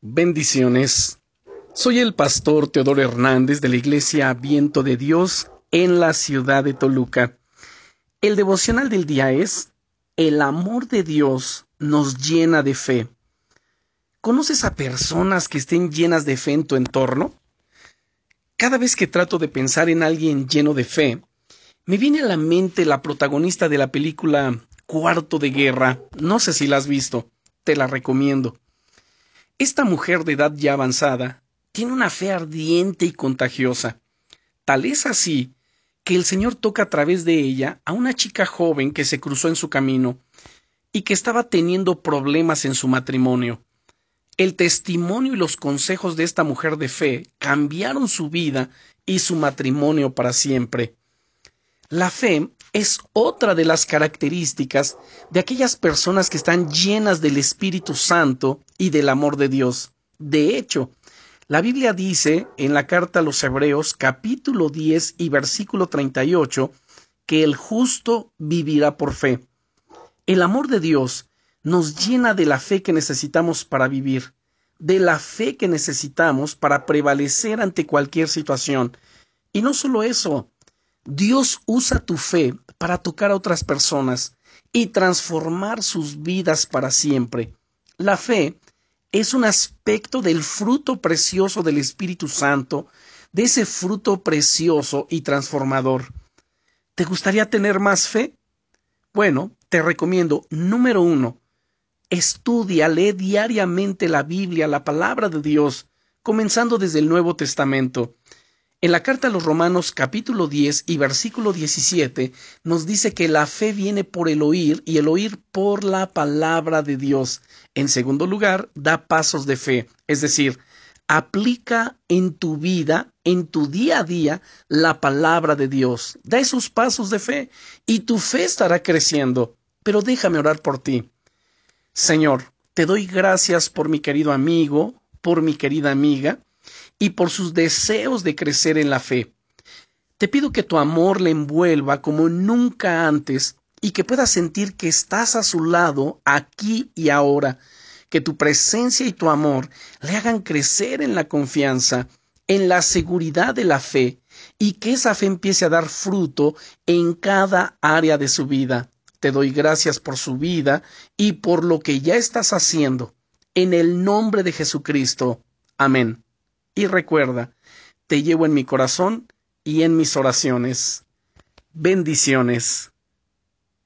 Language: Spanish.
Bendiciones. Soy el pastor Teodoro Hernández de la Iglesia Viento de Dios en la ciudad de Toluca. El devocional del día es El amor de Dios nos llena de fe. ¿Conoces a personas que estén llenas de fe en tu entorno? Cada vez que trato de pensar en alguien lleno de fe, me viene a la mente la protagonista de la película Cuarto de Guerra. No sé si la has visto. Te la recomiendo. Esta mujer de edad ya avanzada tiene una fe ardiente y contagiosa. Tal es así que el Señor toca a través de ella a una chica joven que se cruzó en su camino y que estaba teniendo problemas en su matrimonio. El testimonio y los consejos de esta mujer de fe cambiaron su vida y su matrimonio para siempre. La fe es otra de las características de aquellas personas que están llenas del Espíritu Santo y del amor de Dios. De hecho, la Biblia dice en la carta a los Hebreos capítulo 10 y versículo 38 que el justo vivirá por fe. El amor de Dios nos llena de la fe que necesitamos para vivir, de la fe que necesitamos para prevalecer ante cualquier situación. Y no solo eso, Dios usa tu fe para tocar a otras personas y transformar sus vidas para siempre. La fe es un aspecto del fruto precioso del Espíritu Santo, de ese fruto precioso y transformador. ¿Te gustaría tener más fe? Bueno, te recomiendo, número uno, estudia, lee diariamente la Biblia, la palabra de Dios, comenzando desde el Nuevo Testamento. En la carta a los Romanos capítulo 10 y versículo 17 nos dice que la fe viene por el oír y el oír por la palabra de Dios. En segundo lugar, da pasos de fe, es decir, aplica en tu vida, en tu día a día, la palabra de Dios. Da esos pasos de fe y tu fe estará creciendo. Pero déjame orar por ti. Señor, te doy gracias por mi querido amigo, por mi querida amiga, y por sus deseos de crecer en la fe. Te pido que tu amor le envuelva como nunca antes y que pueda sentir que estás a su lado aquí y ahora, que tu presencia y tu amor le hagan crecer en la confianza, en la seguridad de la fe, y que esa fe empiece a dar fruto en cada área de su vida. Te doy gracias por su vida y por lo que ya estás haciendo. En el nombre de Jesucristo. Amén. Y recuerda, te llevo en mi corazón y en mis oraciones. Bendiciones.